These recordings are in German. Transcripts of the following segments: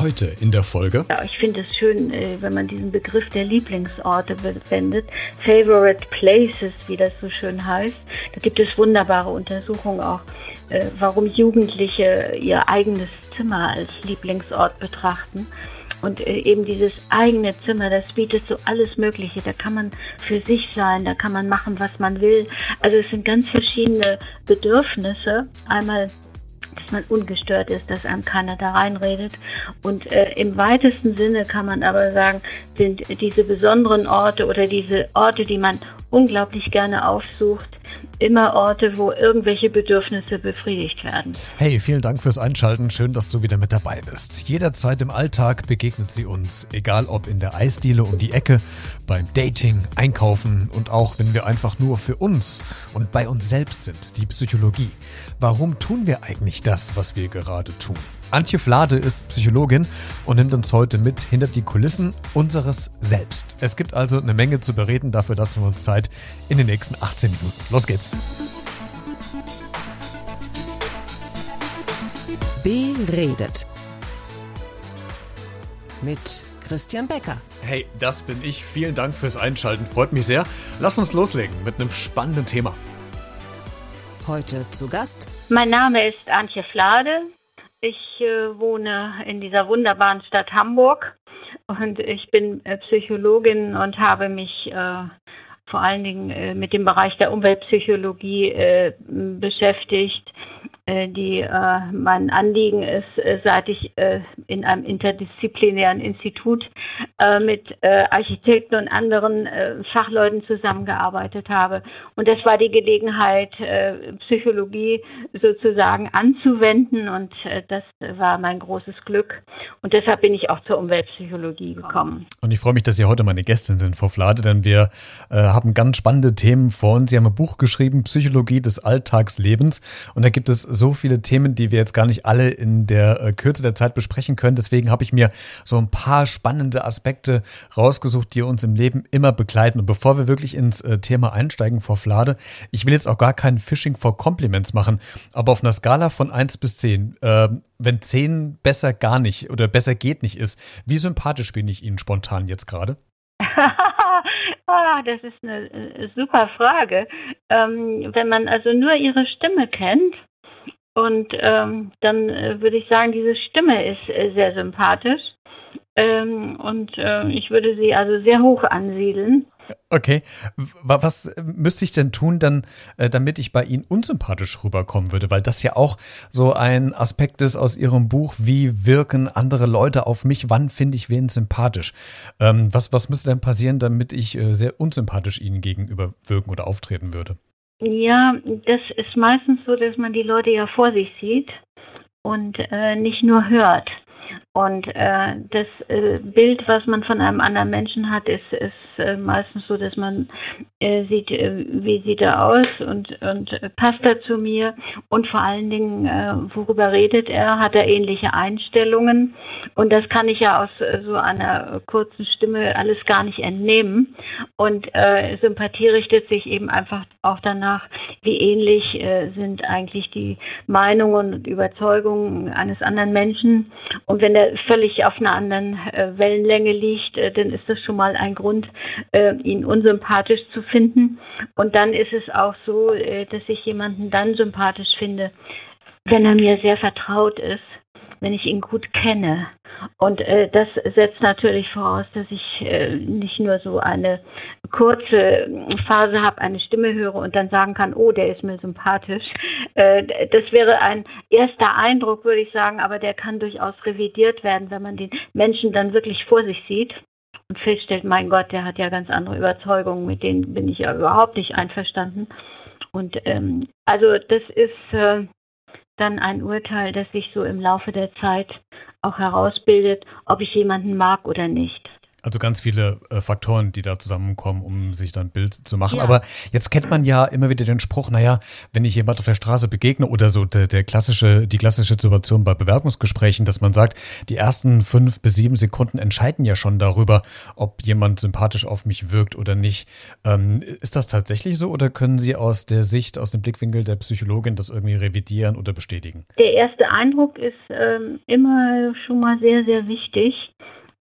Heute in der Folge. Ja, ich finde es schön, äh, wenn man diesen Begriff der Lieblingsorte verwendet. Favorite Places, wie das so schön heißt. Da gibt es wunderbare Untersuchungen auch, äh, warum Jugendliche ihr eigenes Zimmer als Lieblingsort betrachten. Und äh, eben dieses eigene Zimmer, das bietet so alles Mögliche. Da kann man für sich sein, da kann man machen, was man will. Also es sind ganz verschiedene Bedürfnisse. Einmal dass man ungestört ist, dass einem keiner da reinredet. Und äh, im weitesten Sinne kann man aber sagen, sind diese besonderen Orte oder diese Orte, die man unglaublich gerne aufsucht, immer Orte, wo irgendwelche Bedürfnisse befriedigt werden. Hey, vielen Dank fürs Einschalten. Schön, dass du wieder mit dabei bist. Jederzeit im Alltag begegnet sie uns, egal ob in der Eisdiele um die Ecke, beim Dating, Einkaufen und auch wenn wir einfach nur für uns und bei uns selbst sind, die Psychologie. Warum tun wir eigentlich das, was wir gerade tun? Antje Flade ist Psychologin und nimmt uns heute mit hinter die Kulissen unseres Selbst. Es gibt also eine Menge zu bereden, dafür lassen wir uns Zeit in den nächsten 18 Minuten. Los geht's. Beredet. Mit Christian Becker. Hey, das bin ich. Vielen Dank fürs Einschalten. Freut mich sehr. Lass uns loslegen mit einem spannenden Thema. Heute zu Gast. Mein Name ist Antje Flade. Ich äh, wohne in dieser wunderbaren Stadt Hamburg und ich bin äh, Psychologin und habe mich äh, vor allen Dingen äh, mit dem Bereich der Umweltpsychologie äh, beschäftigt die äh, mein Anliegen ist, äh, seit ich äh, in einem interdisziplinären Institut äh, mit äh, Architekten und anderen Fachleuten zusammengearbeitet habe. Und das war die Gelegenheit, Psychologie sozusagen anzuwenden und das war mein großes Glück. Und deshalb bin ich auch zur Umweltpsychologie gekommen. Und ich freue mich, dass Sie heute meine Gästin sind, Frau Flade, denn wir haben ganz spannende Themen vor uns. Sie haben ein Buch geschrieben, Psychologie des Alltagslebens. Und da gibt es so viele Themen, die wir jetzt gar nicht alle in der äh, Kürze der Zeit besprechen können. Deswegen habe ich mir so ein paar spannende Aspekte rausgesucht, die uns im Leben immer begleiten. Und bevor wir wirklich ins äh, Thema einsteigen, Frau Flade, ich will jetzt auch gar kein Phishing for Compliments machen, aber auf einer Skala von 1 bis 10, äh, wenn 10 besser gar nicht oder besser geht nicht ist, wie sympathisch bin ich Ihnen spontan jetzt gerade? ah, das ist eine äh, super Frage. Ähm, wenn man also nur ihre Stimme kennt, und ähm, dann äh, würde ich sagen, diese Stimme ist äh, sehr sympathisch. Ähm, und äh, ich würde sie also sehr hoch ansiedeln. Okay. Was müsste ich denn tun, dann, äh, damit ich bei Ihnen unsympathisch rüberkommen würde? Weil das ja auch so ein Aspekt ist aus Ihrem Buch. Wie wirken andere Leute auf mich? Wann finde ich wen sympathisch? Ähm, was, was müsste denn passieren, damit ich äh, sehr unsympathisch Ihnen gegenüber wirken oder auftreten würde? Ja, das ist meistens so, dass man die Leute ja vor sich sieht und äh, nicht nur hört. Und äh, das äh, Bild, was man von einem anderen Menschen hat, ist, ist äh, meistens so, dass man äh, sieht, äh, wie sieht er aus und, und äh, passt er zu mir? Und vor allen Dingen, worüber redet er, hat er ähnliche Einstellungen? Und das kann ich ja aus so einer kurzen Stimme alles gar nicht entnehmen. Und Sympathie richtet sich eben einfach auch danach, wie ähnlich äh, sind eigentlich die Meinungen und Überzeugungen eines anderen Menschen. Und wenn er völlig auf einer anderen äh, Wellenlänge liegt, äh, dann ist das schon mal ein Grund, äh, ihn unsympathisch zu finden. Und dann ist es auch so, dass ich jemanden dann sympathisch finde, wenn er mir sehr vertraut ist wenn ich ihn gut kenne. Und äh, das setzt natürlich voraus, dass ich äh, nicht nur so eine kurze Phase habe, eine Stimme höre und dann sagen kann, oh, der ist mir sympathisch. Äh, das wäre ein erster Eindruck, würde ich sagen, aber der kann durchaus revidiert werden, wenn man den Menschen dann wirklich vor sich sieht und feststellt, mein Gott, der hat ja ganz andere Überzeugungen, mit denen bin ich ja überhaupt nicht einverstanden. Und ähm, also das ist äh, dann ein Urteil, das sich so im Laufe der Zeit auch herausbildet, ob ich jemanden mag oder nicht. Also ganz viele äh, Faktoren, die da zusammenkommen, um sich dann ein Bild zu machen. Ja. Aber jetzt kennt man ja immer wieder den Spruch, naja, wenn ich jemand auf der Straße begegne oder so der, der klassische, die klassische Situation bei Bewerbungsgesprächen, dass man sagt, die ersten fünf bis sieben Sekunden entscheiden ja schon darüber, ob jemand sympathisch auf mich wirkt oder nicht. Ähm, ist das tatsächlich so oder können Sie aus der Sicht, aus dem Blickwinkel der Psychologin das irgendwie revidieren oder bestätigen? Der erste Eindruck ist ähm, immer schon mal sehr, sehr wichtig.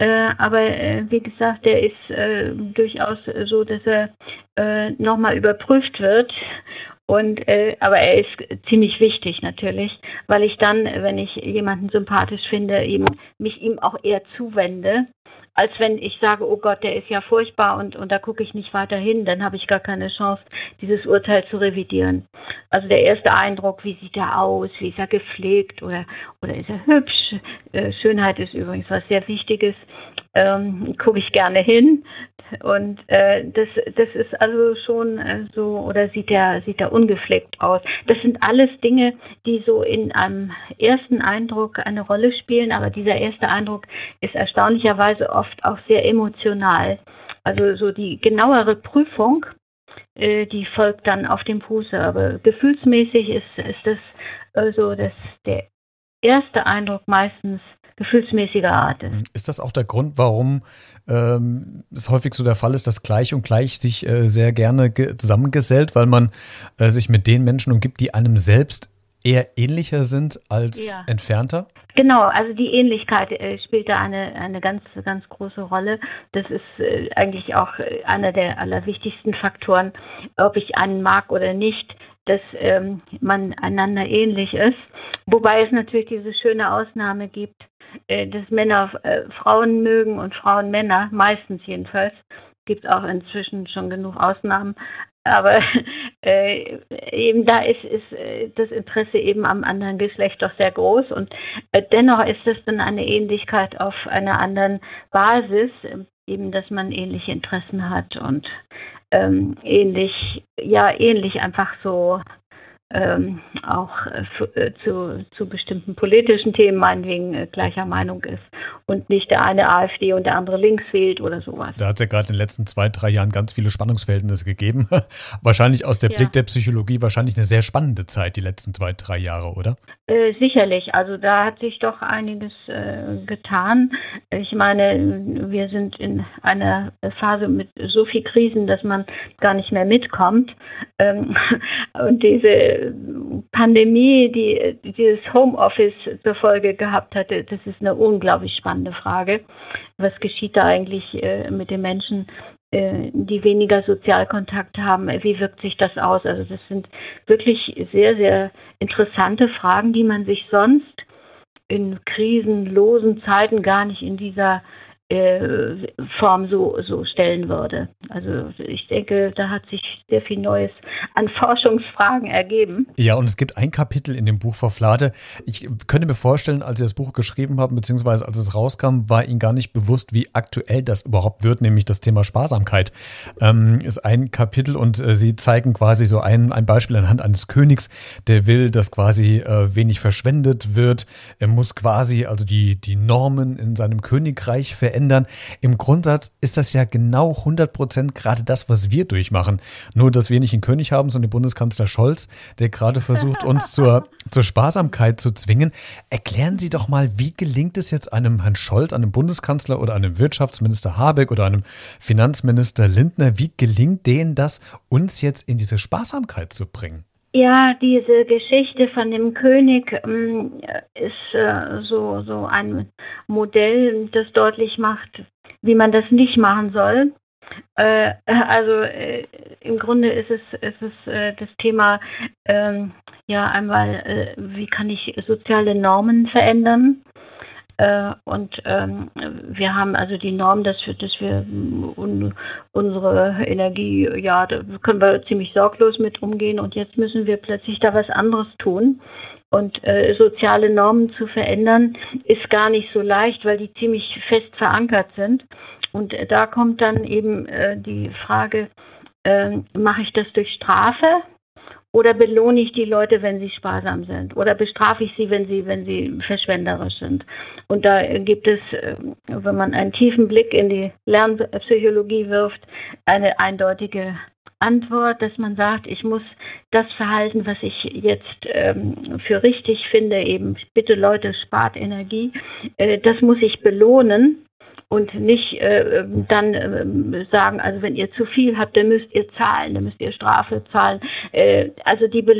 Äh, aber äh, wie gesagt, der ist äh, durchaus so, dass er äh, nochmal überprüft wird. Und äh, aber er ist ziemlich wichtig natürlich, weil ich dann, wenn ich jemanden sympathisch finde, eben mich ihm auch eher zuwende als wenn ich sage, oh Gott, der ist ja furchtbar und, und da gucke ich nicht weiter hin, dann habe ich gar keine Chance, dieses Urteil zu revidieren. Also der erste Eindruck, wie sieht er aus, wie ist er gepflegt oder, oder ist er hübsch? Äh, Schönheit ist übrigens was sehr Wichtiges, ähm, gucke ich gerne hin. Und äh, das, das ist also schon äh, so, oder sieht der, sieht der ungepflegt aus. Das sind alles Dinge, die so in einem ersten Eindruck eine Rolle spielen, aber dieser erste Eindruck ist erstaunlicherweise oft auch sehr emotional. Also so die genauere Prüfung, äh, die folgt dann auf dem Fuße. Aber gefühlsmäßig ist, ist das also das, der erste Eindruck meistens gefühlsmäßiger Art ist. Ist das auch der Grund, warum ähm, es häufig so der Fall ist, dass gleich und gleich sich äh, sehr gerne zusammengesellt, weil man äh, sich mit den Menschen umgibt, die einem selbst eher ähnlicher sind als ja. entfernter? Genau, also die Ähnlichkeit äh, spielt da eine, eine ganz, ganz große Rolle. Das ist äh, eigentlich auch äh, einer der allerwichtigsten Faktoren, ob ich einen mag oder nicht, dass ähm, man einander ähnlich ist. Wobei es natürlich diese schöne Ausnahme gibt, dass Männer äh, Frauen mögen und Frauen Männer, meistens jedenfalls. Gibt auch inzwischen schon genug Ausnahmen. Aber äh, eben da ist, ist äh, das Interesse eben am anderen Geschlecht doch sehr groß und äh, dennoch ist es dann eine Ähnlichkeit auf einer anderen Basis, eben dass man ähnliche Interessen hat und ähm, ähnlich, ja, ähnlich einfach so ähm, auch äh, zu, zu bestimmten politischen Themen meinetwegen äh, gleicher Meinung ist und nicht der eine AfD und der andere links wählt oder sowas. Da hat es ja gerade in den letzten zwei, drei Jahren ganz viele Spannungsverhältnisse gegeben. wahrscheinlich aus der ja. Blick der Psychologie wahrscheinlich eine sehr spannende Zeit, die letzten zwei, drei Jahre, oder? Äh, sicherlich. Also da hat sich doch einiges äh, getan. Ich meine, wir sind in einer Phase mit so viel Krisen, dass man gar nicht mehr mitkommt. Ähm, und diese Pandemie, die dieses Homeoffice zur Folge gehabt hatte, das ist eine unglaublich spannende Frage. Was geschieht da eigentlich äh, mit den Menschen, äh, die weniger Sozialkontakt haben? Wie wirkt sich das aus? Also das sind wirklich sehr, sehr interessante Fragen, die man sich sonst in krisenlosen Zeiten gar nicht in dieser äh, Form so, so stellen würde. Also ich denke, da hat sich sehr viel Neues an Forschungsfragen ergeben. Ja, und es gibt ein Kapitel in dem Buch Frau Flade. Ich könnte mir vorstellen, als Sie das Buch geschrieben haben, beziehungsweise als es rauskam, war Ihnen gar nicht bewusst, wie aktuell das überhaupt wird, nämlich das Thema Sparsamkeit. Ähm, ist ein Kapitel und äh, Sie zeigen quasi so ein, ein Beispiel anhand eines Königs, der will, dass quasi äh, wenig verschwendet wird. Er muss quasi also die, die Normen in seinem Königreich verändern verändern. Im Grundsatz ist das ja genau 100 Prozent gerade das, was wir durchmachen. Nur, dass wir nicht einen König haben, sondern den Bundeskanzler Scholz, der gerade versucht, uns zur, zur Sparsamkeit zu zwingen. Erklären Sie doch mal, wie gelingt es jetzt einem Herrn Scholz, einem Bundeskanzler oder einem Wirtschaftsminister Habeck oder einem Finanzminister Lindner, wie gelingt denen das, uns jetzt in diese Sparsamkeit zu bringen? Ja, diese Geschichte von dem König ähm, ist äh, so, so ein Modell, das deutlich macht, wie man das nicht machen soll. Äh, also äh, im Grunde ist es, ist es äh, das Thema, ähm, ja, einmal, äh, wie kann ich soziale Normen verändern? Äh, und ähm, wir haben also die Norm, dass wir, dass wir un, unsere Energie, ja, da können wir ziemlich sorglos mit umgehen und jetzt müssen wir plötzlich da was anderes tun. Und äh, soziale Normen zu verändern, ist gar nicht so leicht, weil die ziemlich fest verankert sind. Und äh, da kommt dann eben äh, die Frage, äh, mache ich das durch Strafe Oder belohne ich die Leute, wenn sie sparsam sind? Oder bestrafe ich sie, wenn sie, wenn sie verschwenderisch sind? Und da gibt es, äh, wenn man einen tiefen Blick in die Lernpsychologie wirft, eine eindeutige Antwort, dass man sagt, ich muss das Verhalten, was ich jetzt ähm, für richtig finde, eben bitte Leute, spart Energie, äh, das muss ich belohnen und nicht äh, dann äh, sagen, also wenn ihr zu viel habt, dann müsst ihr zahlen, dann müsst ihr Strafe zahlen. Äh, also die Be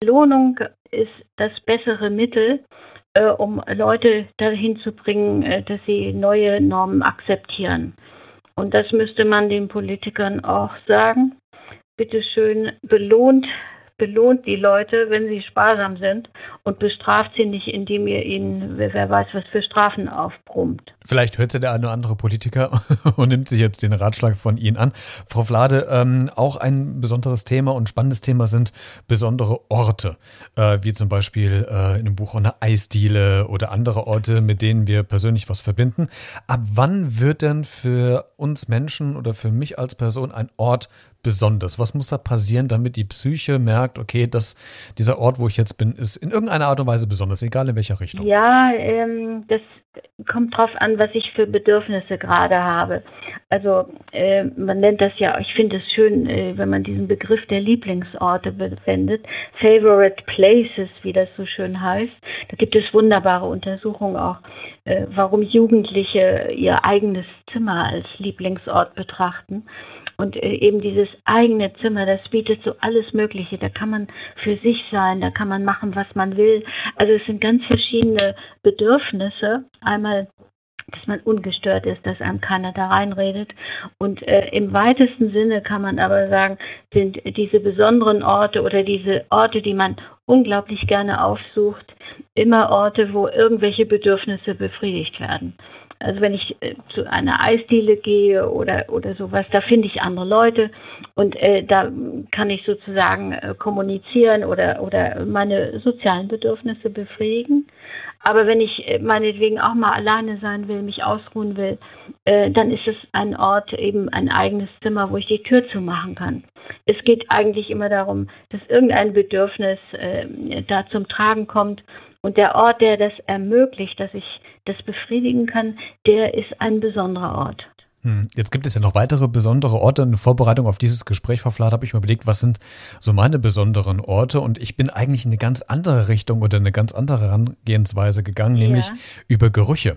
Belohnung ist das bessere Mittel, äh, um Leute dahin zu bringen, äh, dass sie neue Normen akzeptieren. Und das müsste man den Politikern auch sagen. Bitte schön, belohnt belohnt die Leute, wenn sie sparsam sind und bestraft sie nicht, indem ihr ihnen, wer weiß, was für Strafen aufbrummt. Vielleicht hört ja der eine oder andere Politiker und nimmt sich jetzt den Ratschlag von Ihnen an. Frau Flade, ähm, auch ein besonderes Thema und spannendes Thema sind besondere Orte, äh, wie zum Beispiel äh, in dem Buch eine Eisdiele oder andere Orte, mit denen wir persönlich was verbinden. Ab wann wird denn für uns Menschen oder für mich als Person ein Ort besonders? Was muss da passieren, damit die Psyche merkt, okay, dass dieser Ort, wo ich jetzt bin, ist in irgendeiner Art und Weise besonders, egal in welcher Richtung? Ja, ähm, das kommt drauf an, was ich für Bedürfnisse gerade habe. Also äh, man nennt das ja, ich finde es schön, äh, wenn man diesen Begriff der Lieblingsorte verwendet, Favorite Places, wie das so schön heißt. Da gibt es wunderbare Untersuchungen auch, äh, warum Jugendliche ihr eigenes Zimmer als Lieblingsort betrachten. Und äh, eben dieses eigene Zimmer, das bietet so alles Mögliche. Da kann man für sich sein, da kann man machen, was man will. Also es sind ganz verschiedene Bedürfnisse. Einmal dass man ungestört ist, dass einem keiner da reinredet. Und äh, im weitesten Sinne kann man aber sagen, sind diese besonderen Orte oder diese Orte, die man unglaublich gerne aufsucht, immer Orte, wo irgendwelche Bedürfnisse befriedigt werden. Also wenn ich äh, zu einer Eisdiele gehe oder, oder sowas, da finde ich andere Leute und äh, da kann ich sozusagen äh, kommunizieren oder, oder meine sozialen Bedürfnisse befriedigen. Aber wenn ich äh, meinetwegen auch mal alleine sein will, mich ausruhen will, äh, dann ist es ein Ort, eben ein eigenes Zimmer, wo ich die Tür zumachen kann. Es geht eigentlich immer darum, dass irgendein Bedürfnis äh, da zum Tragen kommt und der Ort, der das ermöglicht, dass ich das befriedigen kann, der ist ein besonderer Ort. Hm, jetzt gibt es ja noch weitere besondere Orte. In Vorbereitung auf dieses Gespräch, Frau Flath, habe ich mir überlegt, was sind so meine besonderen Orte? Und ich bin eigentlich in eine ganz andere Richtung oder eine ganz andere Herangehensweise gegangen, nämlich ja. über Gerüche.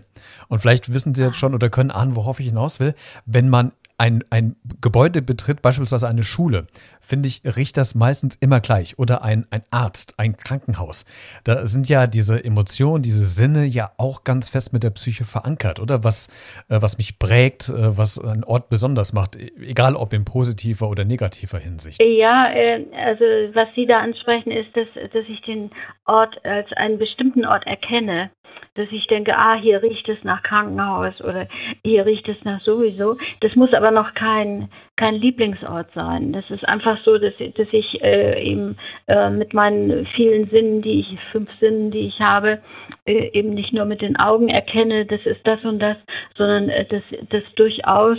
Und vielleicht wissen Sie jetzt schon oder können ahnen, worauf ich hinaus will. Wenn man ein, ein Gebäude betritt, beispielsweise eine Schule, finde ich, riecht das meistens immer gleich. Oder ein, ein Arzt, ein Krankenhaus. Da sind ja diese Emotionen, diese Sinne ja auch ganz fest mit der Psyche verankert, oder? Was, äh, was mich prägt, äh, was ein Ort besonders macht, egal ob in positiver oder negativer Hinsicht. Ja, äh, also was Sie da ansprechen, ist, dass, dass ich den Ort als einen bestimmten Ort erkenne dass ich denke, ah, hier riecht es nach Krankenhaus oder hier riecht es nach sowieso. Das muss aber noch kein, kein Lieblingsort sein. Das ist einfach so, dass, dass ich äh, eben äh, mit meinen vielen Sinnen, die ich, fünf Sinnen, die ich habe, äh, eben nicht nur mit den Augen erkenne, das ist das und das, sondern äh, dass, dass durchaus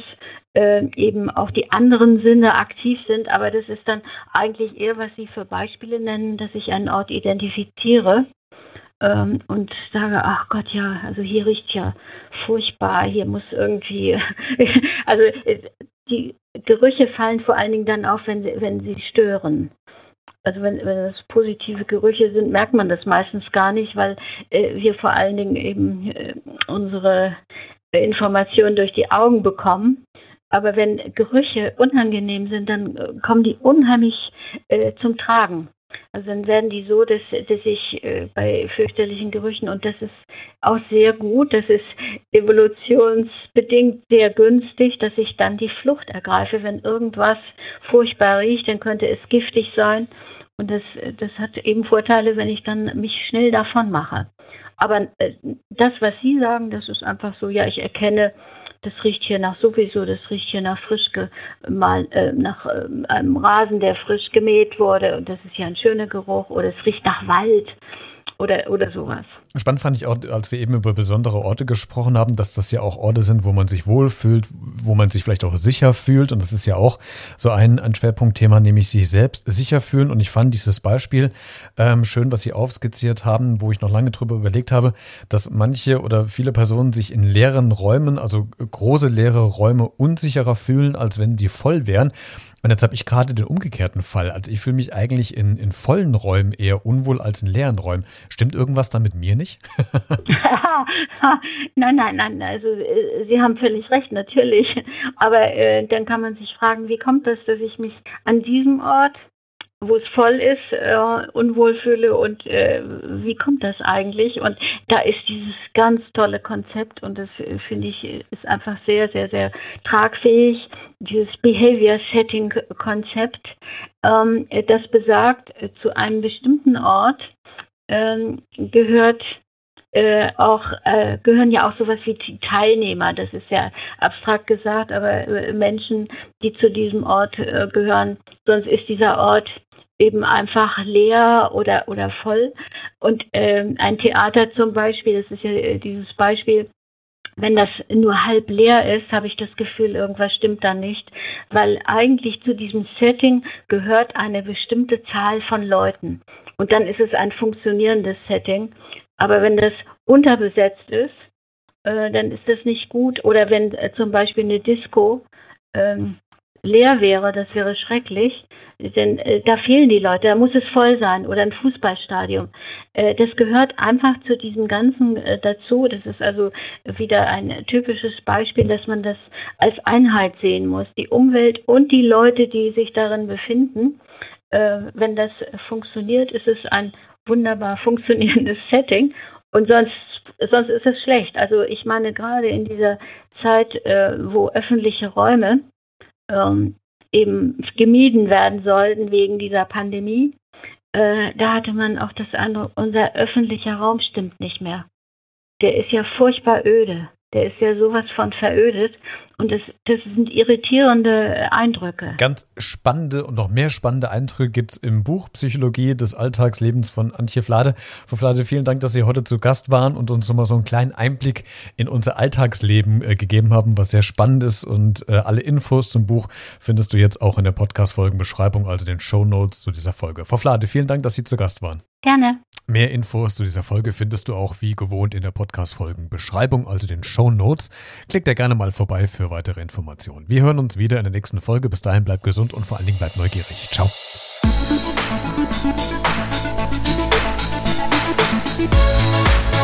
äh, eben auch die anderen Sinne aktiv sind. Aber das ist dann eigentlich eher, was Sie für Beispiele nennen, dass ich einen Ort identifiziere ähm, und sage, ach Gott, ja, also hier riecht ja furchtbar, hier muss irgendwie, also äh, die Gerüche fallen vor allen Dingen dann auf, wenn sie, wenn sie stören. Also wenn, wenn es positive Gerüche sind, merkt man das meistens gar nicht, weil äh, wir vor allen Dingen eben äh, unsere Informationen durch die Augen bekommen. Aber wenn Gerüche unangenehm sind, dann äh, kommen die unheimlich äh, zum Tragen. Also dann werden die so, dass, dass ich äh, bei fürchterlichen Gerüchen, und das ist auch sehr gut, das ist evolutionsbedingt sehr günstig, dass ich dann die Flucht ergreife. Wenn irgendwas furchtbar riecht, dann könnte es giftig sein. Und das, das hat eben Vorteile, wenn ich dann mich schnell davon mache. Aber äh, das, was Sie sagen, das ist einfach so, ja, ich erkenne, das riecht hier nach sowieso, das riecht hier nach frisch mal, äh, nach äh, einem Rasen, der frisch gemäht wurde. Und das ist ja ein schöner Geruch. Oder es riecht nach Wald oder, oder sowas. Spannend fand ich auch, als wir eben über besondere Orte gesprochen haben, dass das ja auch Orte sind, wo man sich wohlfühlt, wo man sich vielleicht auch sicher fühlt. Und das ist ja auch so ein, ein Schwerpunktthema, nämlich sich selbst sicher fühlen. Und ich fand dieses Beispiel ähm, schön, was Sie aufskizziert haben, wo ich noch lange drüber überlegt habe, dass manche oder viele Personen sich in leeren Räumen, also große leere Räume, unsicherer fühlen, als wenn sie voll wären. Und jetzt habe ich gerade den umgekehrten Fall. Also ich fühle mich eigentlich in, in vollen Räumen eher unwohl als in leeren Räumen. Stimmt irgendwas da mit mir nicht? nein, nein, nein. Also äh, Sie haben völlig recht, natürlich. Aber äh, dann kann man sich fragen, wie kommt das, dass ich mich an diesem Ort wo es voll ist, äh, unwohl fühle und äh, wie kommt das eigentlich? Und da ist dieses ganz tolle Konzept und das äh, finde ich ist einfach sehr, sehr, sehr tragfähig. Dieses Behavior Setting Konzept, ähm, das besagt, äh, zu einem bestimmten Ort ähm, gehört äh, auch äh, gehören ja auch sowas wie Teilnehmer. Das ist ja abstrakt gesagt, aber äh, Menschen, die zu diesem Ort äh, gehören. Sonst ist dieser Ort eben einfach leer oder, oder voll. Und ähm, ein Theater zum Beispiel, das ist ja äh, dieses Beispiel, wenn das nur halb leer ist, habe ich das Gefühl, irgendwas stimmt da nicht, weil eigentlich zu diesem Setting gehört eine bestimmte Zahl von Leuten. Und dann ist es ein funktionierendes Setting. Aber wenn das unterbesetzt ist, äh, dann ist das nicht gut. Oder wenn äh, zum Beispiel eine Disco ähm, leer wäre, das wäre schrecklich, denn äh, da fehlen die Leute, da muss es voll sein oder ein Fußballstadion. Äh, das gehört einfach zu diesem Ganzen äh, dazu. Das ist also wieder ein typisches Beispiel, dass man das als Einheit sehen muss. Die Umwelt und die Leute, die sich darin befinden. Äh, wenn das funktioniert, ist es ein wunderbar funktionierendes Setting und sonst sonst ist es schlecht. Also ich meine gerade in dieser Zeit, äh, wo öffentliche Räume ähm, eben gemieden werden sollten wegen dieser Pandemie, äh, da hatte man auch das andere, unser öffentlicher Raum stimmt nicht mehr. Der ist ja furchtbar öde. Der ist ja sowas von verödet und das, das sind irritierende Eindrücke. Ganz spannende und noch mehr spannende Eindrücke gibt es im Buch Psychologie des Alltagslebens von Antje Flade. Frau Flade, vielen Dank, dass Sie heute zu Gast waren und uns nochmal so einen kleinen Einblick in unser Alltagsleben äh, gegeben haben, was sehr spannend ist. Und äh, alle Infos zum Buch findest du jetzt auch in der Podcast-Folgenbeschreibung, also den Show Notes zu dieser Folge. Frau Flade, vielen Dank, dass Sie zu Gast waren. Gerne. Mehr Infos zu dieser Folge findest du auch wie gewohnt in der Podcast-Folgen-Beschreibung, also den Show Notes. Klick da gerne mal vorbei für weitere Informationen. Wir hören uns wieder in der nächsten Folge. Bis dahin bleib gesund und vor allen Dingen bleib neugierig. Ciao. Thank you.